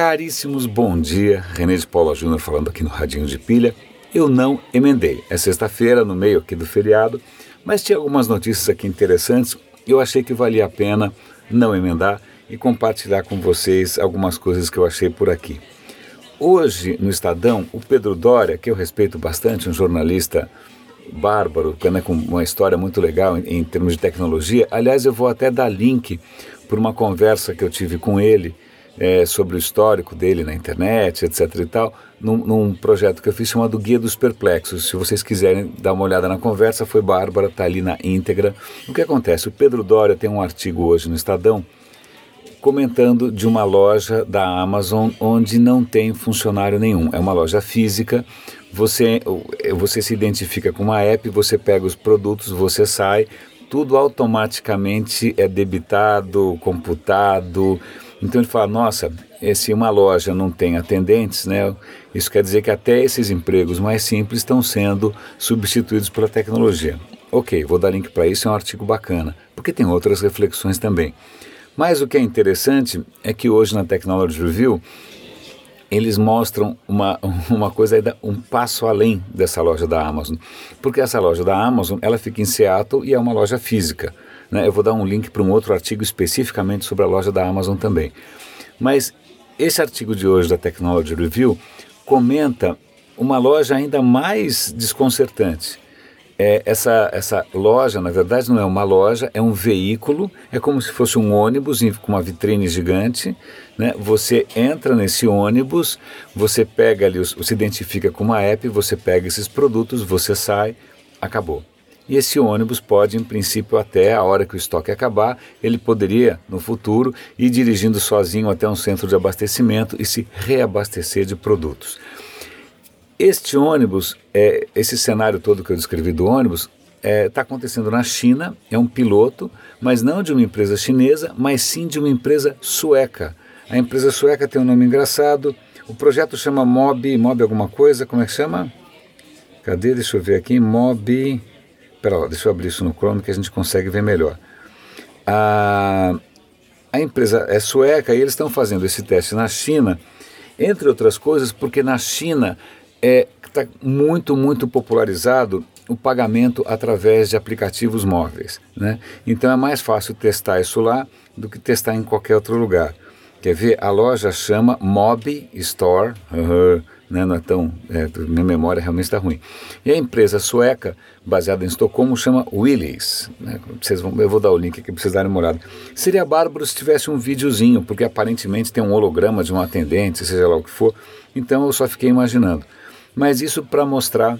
Caríssimos, bom dia. René de Paula Júnior falando aqui no Radinho de Pilha. Eu não emendei. É sexta-feira, no meio aqui do feriado, mas tinha algumas notícias aqui interessantes. Eu achei que valia a pena não emendar e compartilhar com vocês algumas coisas que eu achei por aqui. Hoje, no Estadão, o Pedro Doria, que eu respeito bastante, um jornalista bárbaro, né, com uma história muito legal em, em termos de tecnologia. Aliás, eu vou até dar link por uma conversa que eu tive com ele é, sobre o histórico dele na internet, etc. e tal, num, num, projeto que eu fiz chamado Guia dos Perplexos. Se vocês quiserem dar uma olhada na conversa, foi Bárbara, está ali na íntegra. O que acontece? O Pedro Doria tem um artigo hoje no Estadão comentando de uma loja da Amazon onde não tem funcionário nenhum. É uma loja física. Você, você se identifica com uma app, você pega os produtos, você sai, tudo automaticamente é debitado, computado. Então ele fala: nossa, se uma loja não tem atendentes, né, isso quer dizer que até esses empregos mais simples estão sendo substituídos pela tecnologia. Ok, vou dar link para isso, é um artigo bacana, porque tem outras reflexões também. Mas o que é interessante é que hoje na Technology Review eles mostram uma, uma coisa ainda um passo além dessa loja da Amazon. Porque essa loja da Amazon, ela fica em Seattle e é uma loja física. Né? Eu vou dar um link para um outro artigo especificamente sobre a loja da Amazon também. Mas esse artigo de hoje da Technology Review comenta uma loja ainda mais desconcertante é, essa, essa loja, na verdade, não é uma loja, é um veículo, é como se fosse um ônibus com uma vitrine gigante. Né? Você entra nesse ônibus, você pega ali, se identifica com uma app, você pega esses produtos, você sai, acabou. E esse ônibus pode, em princípio, até a hora que o estoque acabar, ele poderia, no futuro, ir dirigindo sozinho até um centro de abastecimento e se reabastecer de produtos. Este ônibus, é, esse cenário todo que eu descrevi do ônibus, está é, tá acontecendo na China, é um piloto, mas não de uma empresa chinesa, mas sim de uma empresa sueca. A empresa sueca tem um nome engraçado, o projeto chama Mob, Mob alguma coisa, como é que chama? Cadê? Deixa eu ver aqui, Mob... Pera lá, deixa eu abrir isso no Chrome que a gente consegue ver melhor. A, a empresa é sueca e eles estão fazendo esse teste na China, entre outras coisas, porque na China é está muito, muito popularizado o pagamento através de aplicativos móveis. Né? Então é mais fácil testar isso lá do que testar em qualquer outro lugar. Quer ver? A loja chama Mob Store, uhum, né? não é tão. É, minha memória realmente está ruim. E a empresa sueca, baseada em Estocolmo, chama Willys. Né? Vocês vão, eu vou dar o link aqui para vocês darem uma olhada. Seria bárbaro se tivesse um videozinho, porque aparentemente tem um holograma de um atendente, seja lá o que for. Então eu só fiquei imaginando. Mas isso para mostrar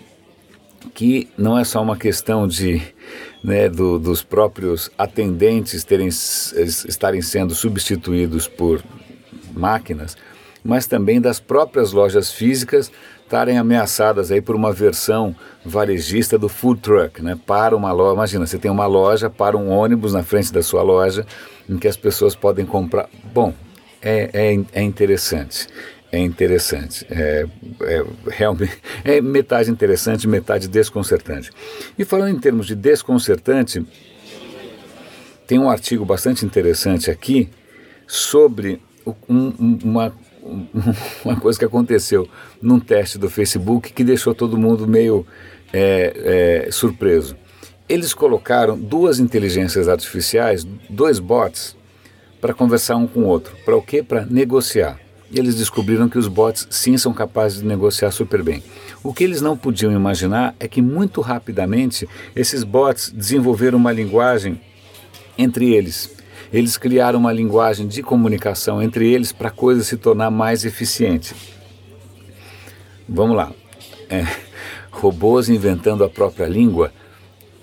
que não é só uma questão de né, do, dos próprios atendentes terem, estarem sendo substituídos por máquinas, mas também das próprias lojas físicas estarem ameaçadas aí por uma versão varejista do food truck, né? Para uma loja, imagina, você tem uma loja para um ônibus na frente da sua loja em que as pessoas podem comprar. Bom, é, é, é interessante é interessante. É, é, realmente é metade interessante, metade desconcertante. E falando em termos de desconcertante, tem um artigo bastante interessante aqui sobre um, uma, uma coisa que aconteceu num teste do Facebook que deixou todo mundo meio é, é, surpreso. Eles colocaram duas inteligências artificiais, dois bots, para conversar um com o outro. Para o quê? Para negociar e eles descobriram que os bots sim são capazes de negociar super bem. O que eles não podiam imaginar é que muito rapidamente esses bots desenvolveram uma linguagem entre eles. Eles criaram uma linguagem de comunicação entre eles para a coisa se tornar mais eficiente. Vamos lá. É, robôs inventando a própria língua,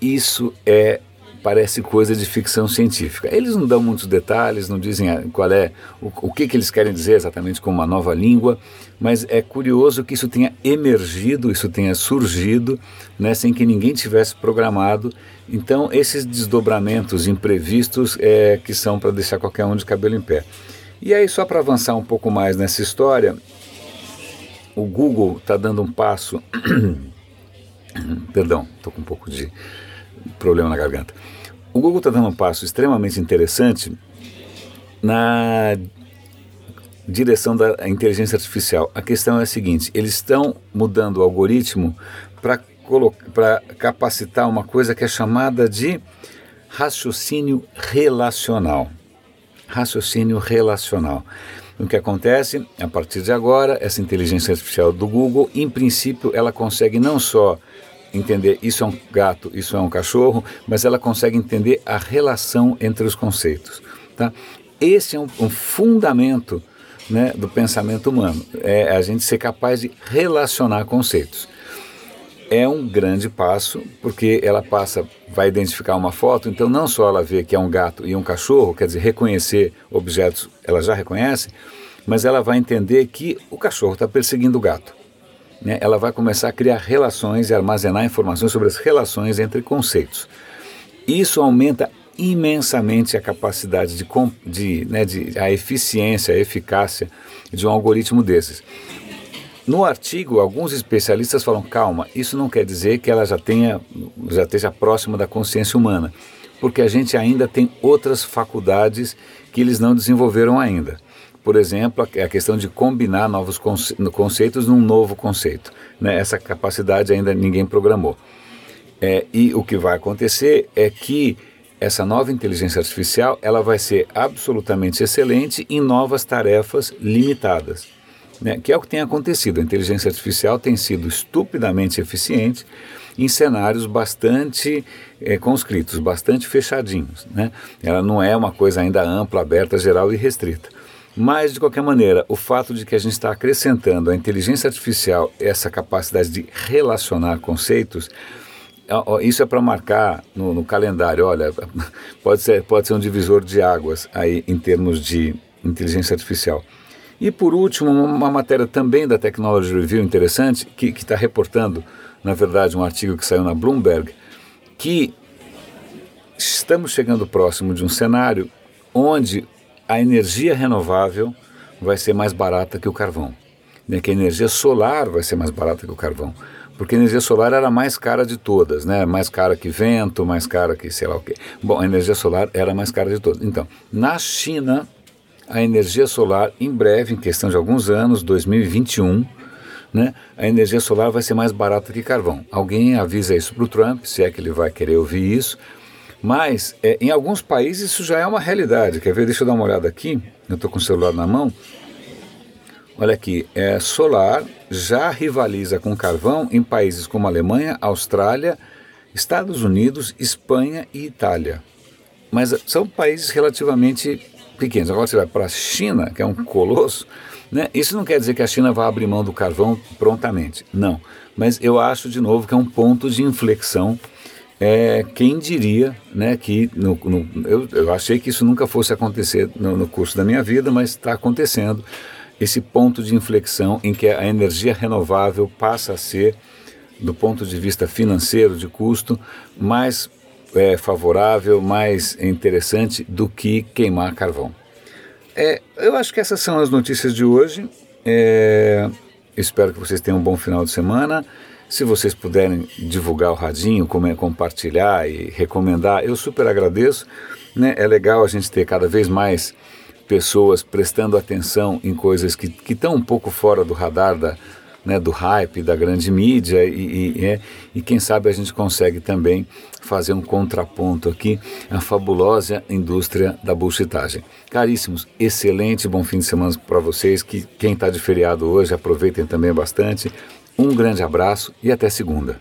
isso é parece coisa de ficção científica. Eles não dão muitos detalhes, não dizem ah, qual é o, o que, que eles querem dizer exatamente com uma nova língua, mas é curioso que isso tenha emergido, isso tenha surgido, né, sem que ninguém tivesse programado. Então, esses desdobramentos imprevistos é que são para deixar qualquer um de cabelo em pé. E aí, só para avançar um pouco mais nessa história, o Google está dando um passo. Perdão, estou com um pouco de problema na garganta. O Google está dando um passo extremamente interessante na direção da inteligência artificial. A questão é a seguinte: eles estão mudando o algoritmo para capacitar uma coisa que é chamada de raciocínio relacional. Raciocínio relacional. O que acontece, a partir de agora, essa inteligência artificial do Google, em princípio, ela consegue não só entender isso é um gato, isso é um cachorro, mas ela consegue entender a relação entre os conceitos. Tá? Esse é um, um fundamento né, do pensamento humano, é a gente ser capaz de relacionar conceitos. É um grande passo, porque ela passa, vai identificar uma foto, então não só ela vê que é um gato e um cachorro, quer dizer, reconhecer objetos, ela já reconhece, mas ela vai entender que o cachorro está perseguindo o gato. Né? Ela vai começar a criar relações e armazenar informações sobre as relações entre conceitos. Isso aumenta imensamente a capacidade de, de, né, de a eficiência, a eficácia de um algoritmo desses. No artigo, alguns especialistas falam: calma, isso não quer dizer que ela já tenha, já esteja próxima da consciência humana, porque a gente ainda tem outras faculdades que eles não desenvolveram ainda. Por exemplo, a questão de combinar novos conceitos num novo conceito. Né? Essa capacidade ainda ninguém programou. É, e o que vai acontecer é que essa nova inteligência artificial ela vai ser absolutamente excelente em novas tarefas limitadas, né? que é o que tem acontecido. A inteligência artificial tem sido estupidamente eficiente em cenários bastante é, conscritos, bastante fechadinhos. Né? Ela não é uma coisa ainda ampla, aberta, geral e restrita. Mas, de qualquer maneira, o fato de que a gente está acrescentando à inteligência artificial essa capacidade de relacionar conceitos isso é para marcar no, no, calendário, olha, pode ser, pode ser um divisor de águas aí em termos de inteligência artificial. E por último, uma matéria também da Technology Review interessante, que está reportando, na verdade, um artigo que saiu na Bloomberg, que estamos chegando próximo de um cenário onde a energia renovável vai ser mais barata que o carvão, né? que a energia solar vai ser mais barata que o carvão porque a energia solar era a mais cara de todas, né? Mais cara que vento, mais cara que sei lá o quê. Bom, a energia solar era a mais cara de todas. Então, na China, a energia solar, em breve, em questão de alguns anos, 2021, né? A energia solar vai ser mais barata que carvão. Alguém avisa isso para o Trump, se é que ele vai querer ouvir isso. Mas é, em alguns países isso já é uma realidade. Quer ver? Deixa eu dar uma olhada aqui. Eu estou com o celular na mão. Olha aqui, é, solar já rivaliza com carvão em países como Alemanha, Austrália, Estados Unidos, Espanha e Itália. Mas são países relativamente pequenos. Agora você vai para a China, que é um colosso, né? isso não quer dizer que a China vai abrir mão do carvão prontamente, não. Mas eu acho, de novo, que é um ponto de inflexão. É, quem diria né, que no, no, eu, eu achei que isso nunca fosse acontecer no, no curso da minha vida, mas está acontecendo esse ponto de inflexão em que a energia renovável passa a ser, do ponto de vista financeiro, de custo, mais é, favorável, mais interessante do que queimar carvão. É, eu acho que essas são as notícias de hoje. É, espero que vocês tenham um bom final de semana. Se vocês puderem divulgar o radinho, compartilhar e recomendar, eu super agradeço. Né? É legal a gente ter cada vez mais pessoas prestando atenção em coisas que estão um pouco fora do radar da, né, do hype da grande mídia e, e, é, e quem sabe a gente consegue também fazer um contraponto aqui à fabulosa indústria da bullshitagem. Caríssimos, excelente bom fim de semana para vocês, que quem está de feriado hoje aproveitem também bastante. Um grande abraço e até segunda.